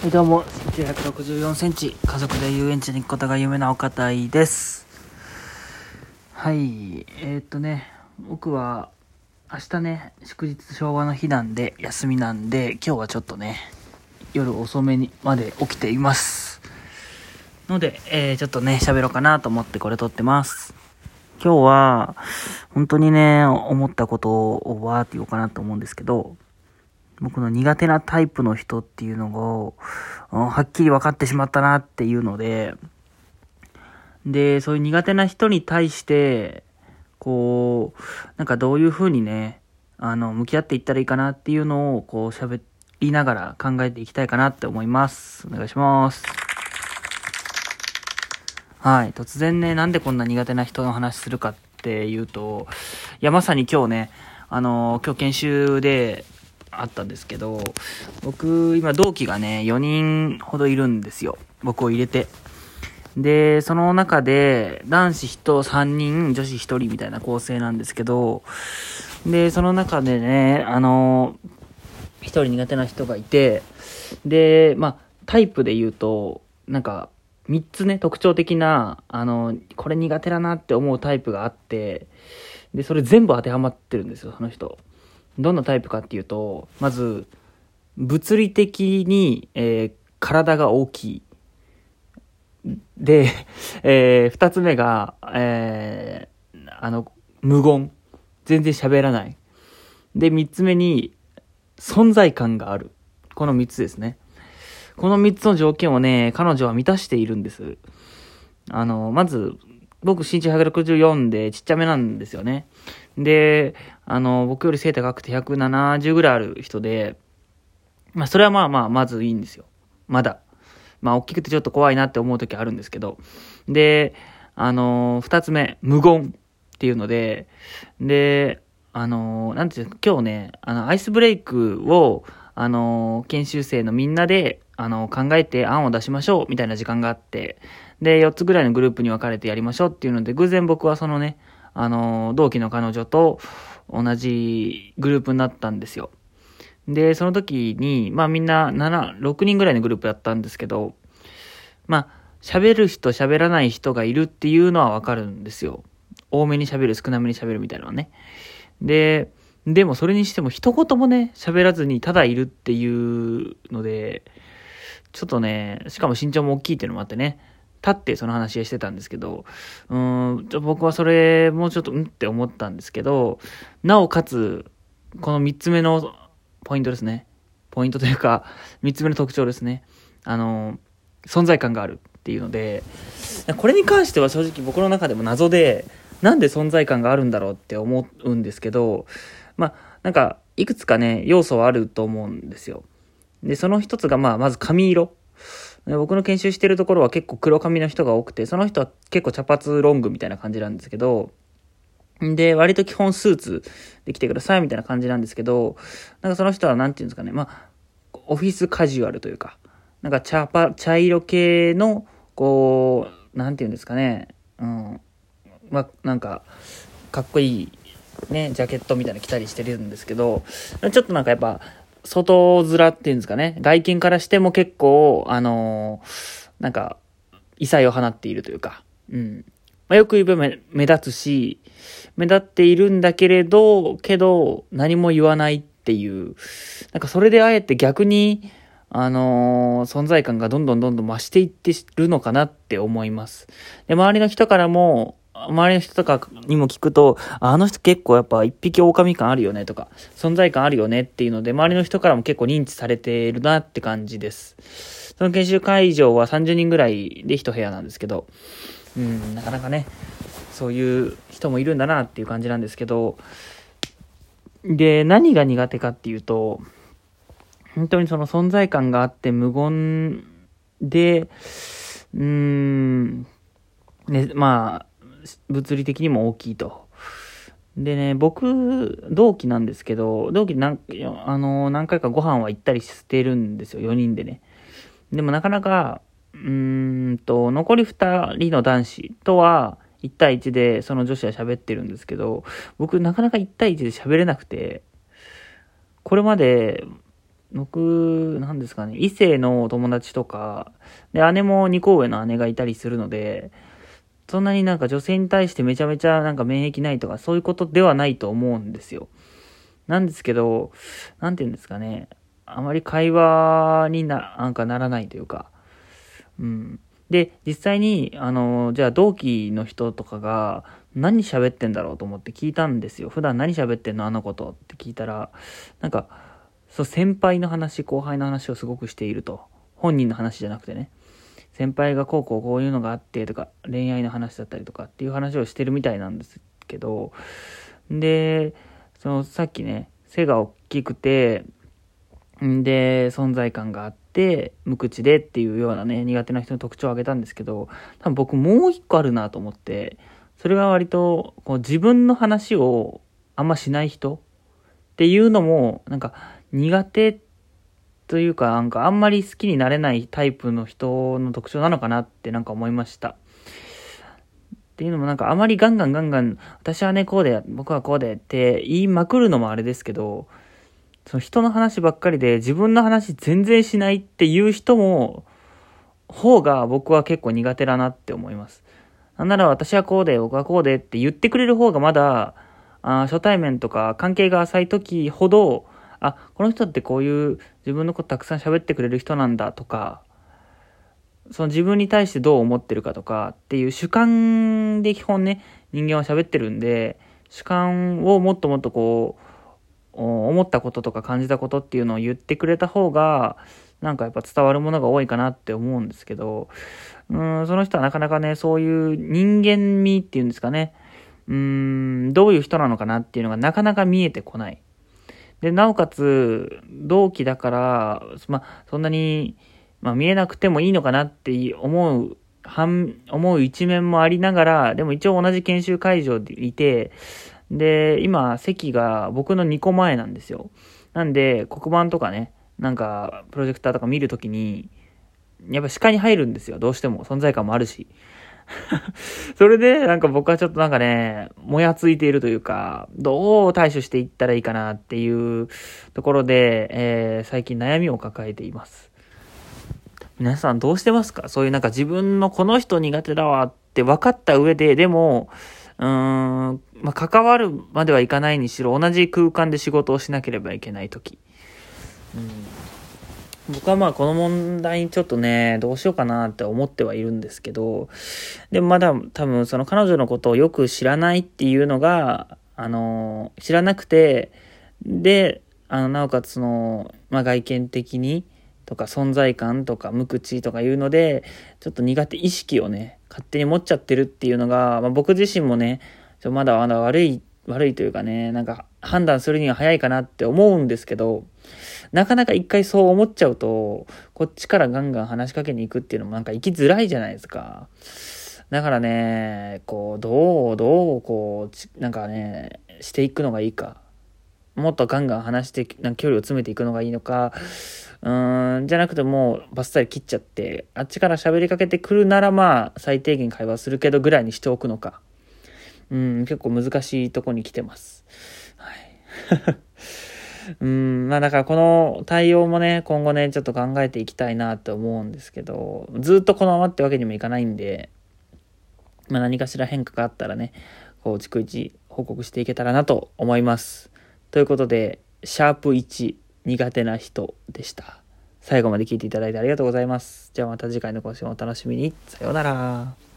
はい、どうも、身長164センチ、家族で遊園地に行くことが夢なお方いです。はい、えー、っとね、僕は、明日ね、祝日昭和の日なんで、休みなんで、今日はちょっとね、夜遅めにまで起きています。ので、えー、ちょっとね、喋ろうかなと思ってこれ撮ってます。今日は、本当にね、思ったことをわーって言おうかなと思うんですけど、僕の苦手なタイプの人っていうのを、うんはっきり分かってしまったなっていうので、で、そういう苦手な人に対して、こう、なんかどういう風にね、あの、向き合っていったらいいかなっていうのを、こう喋りながら考えていきたいかなって思います。お願いします。はい。突然ね、なんでこんな苦手な人の話するかっていうと、いや、まさに今日ね、あの今日研修であったんですけど、僕、今同期がね、4人ほどいるんですよ。僕を入れて。で、その中で、男子1、3人、女子1人みたいな構成なんですけど、で、その中でね、あの1人苦手な人がいて、で、まあ、タイプで言うと、なんか、3つね、特徴的な、あの、これ苦手だなって思うタイプがあって、で、それ全部当てはまってるんですよ、その人。どんなタイプかっていうと、まず、物理的に、えー体が大きい。で、えー二つ目が、えーあの、無言。全然喋らない。で、三つ目に、存在感がある。この三つですね。この三つの条件をね、彼女は満たしているんです。あの、まず、僕身長164でちっちゃめなんですよね。で、あの、僕より背高くて170ぐらいある人で、まあ、それはまあまあ、まずいいんですよ。まだ。まあ、大きくてちょっと怖いなって思う時あるんですけど。で、あの、二つ目、無言っていうので、で、あの、なんていうか、今日ね、あの、アイスブレイクを、あの、研修生のみんなで、あの、考えて案を出しましょう、みたいな時間があって、で、4つぐらいのグループに分かれてやりましょうっていうので、偶然僕はそのね、あの、同期の彼女と同じグループになったんですよ。で、その時に、まあみんな7、6人ぐらいのグループやったんですけど、まあ、喋る人、喋らない人がいるっていうのはわかるんですよ。多めに喋る、少なめに喋るみたいなのはね。で、でもそれにしても一言もね、喋らずにただいるっていうので、ちょっとね、しかも身長も大きいっていうのもあってね、立ってその話をしてたんですけど、うん、僕はそれ、もうちょっと、うんって思ったんですけど、なおかつ、この三つ目のポイントですね。ポイントというか、三つ目の特徴ですね。あの、存在感があるっていうので、これに関しては正直僕の中でも謎で、なんで存在感があるんだろうって思うんですけど、まあ、なんか、いくつかね、要素はあると思うんですよ。で、その一つが、まあ、まず髪色。僕の研修してるところは結構黒髪の人が多くて、その人は結構茶髪ロングみたいな感じなんですけど、で、割と基本スーツで来てくださいみたいな感じなんですけど、なんかその人はなんていうんですかね、まあ、オフィスカジュアルというか、なんか茶パ、茶色系の、こう、なんていうんですかね、うん、まあ、なんか、かっこいい、ね、ジャケットみたいな着たりしてるんですけど、ちょっとなんかやっぱ、外面っていうんですかね、外見からしても結構、あのーなんか、異彩を放っているというか、うん。まあ、よく言えば目立つし、目立っているんだけれど、けど、何も言わないっていう、なんかそれであえて逆に、あのー存在感がどんどんどんどん増していってるのかなって思います。で、周りの人からも、周りの人とかにも聞くと、あの人結構やっぱ一匹狼感あるよねとか、存在感あるよねっていうので、周りの人からも結構認知されてるなって感じです。その研修会場は30人ぐらいで一部屋なんですけど、うん、なかなかね、そういう人もいるんだなっていう感じなんですけど、で、何が苦手かっていうと、本当にその存在感があって無言で、うーん、ね、まあ、物理的にも大きいと。でね、僕、同期なんですけど、同期何、あの、何回かご飯は行ったりしてるんですよ、4人でね。でもなかなか、うんと、残り2人の男子とは、1対1でその女子は喋ってるんですけど、僕なかなか1対1で喋れなくて、これまで、僕、なんですかね、異性の友達とか、で、姉も2個上の姉がいたりするので、そんなになんか女性に対してめちゃめちゃなんか免疫ないとか、そういうことではないと思うんですよ。なんですけど、なんて言うんですかね、あまり会話にな、なんかならないというか、うん。で、実際に、あの、じゃあ同期の人とかが、何喋ってんだろうと思って聞いたんですよ。普段何喋ってんのあの子とって聞いたら、なんか、そう、先輩の話、後輩の話をすごくしていると。本人の話じゃなくてね。先輩がこうこうこういうのがあってとか、恋愛の話だったりとかっていう話をしてるみたいなんですけど、で、そのさっきね、背が大きくて、んで、存在感があって、無口でっていうようなね、苦手な人の特徴を挙げたんですけど、多分僕もう一個あるなと思って、それが割と、こう自分の話をあんましない人っていうのも、なんか苦手ってというか、なんかあんまり好きになれないタイプの人の特徴なのかなってなんか思いました。っていうのもなんかあまりガンガンガンガン、私はね、こうで、僕はこうでって言いまくるのもあれですけど、その人の話ばっかりで自分の話全然しないっていう人も、方が僕は結構苦手だなって思います。なんなら私はこうで、僕はこうでって言ってくれる方がまだ、あ初対面とか関係が浅い時ほど、あ、この人ってこういう自分のことたくさん喋ってくれる人なんだとか、その自分に対してどう思ってるかとかっていう主観で基本ね、人間は喋ってるんで、主観をもっともっとこう、思ったこととか感じたことっていうのを言ってくれた方が、なんかやっぱ伝わるものが多いかなって思うんですけど、うん、その人はなかなかね、そういう人間味っていうんですかね、うん、どういう人なのかなっていうのがなかなか見えてこない。で、なおかつ、同期だから、ま、そんなに、まあ、見えなくてもいいのかなって思う、半、思う一面もありながら、でも一応同じ研修会場でいて、で、今、席が僕の2個前なんですよ。なんで、黒板とかね、なんか、プロジェクターとか見るときに、やっぱ視界に入るんですよ。どうしても。存在感もあるし。それで、なんか僕はちょっとなんかね、もやついているというか、どう対処していったらいいかなっていうところで、えー、最近悩みを抱えています。皆さんどうしてますか？そういうなんか自分のこの人苦手だわって分かった上で、でも、うーん、まあ、関わるまではいかないにしろ、同じ空間で仕事をしなければいけないとき。うん僕はまあこの問題にちょっとね、どうしようかなって思ってはいるんですけど、でもまだ多分その彼女のことをよく知らないっていうのが、あの、知らなくて、で、あの、なおかつその、まあ外見的に、とか存在感とか無口とかいうので、ちょっと苦手意識をね、勝手に持っちゃってるっていうのが、まあ、僕自身もね、ちょまだまだ悪い、悪いというかね、なんか判断するには早いかなって思うんですけど、なかなか一回そう思っちゃうと、こっちからガンガン話しかけに行くっていうのもなんか行きづらいじゃないですか。だからね、こう、どう、どう、こう、なんかね、していくのがいいか。もっとガンガン話して、なんか距離を詰めていくのがいいのか、うーん、じゃなくてもうバッサリ切っちゃって、あっちから喋りかけてくるならまあ、最低限会話するけどぐらいにしておくのか。うん、結構難しいとこに来てます。うん、まあだからこの対応もね、今後ね、ちょっと考えていきたいなって思うんですけど、ずっとこのままってわけにもいかないんで、まあ何かしら変化があったらね、こう、逐一報告していけたらなと思います。ということで、シャープ1、苦手な人でした。最後まで聞いていただいてありがとうございます。じゃあまた次回の更新をお楽しみに。さようなら。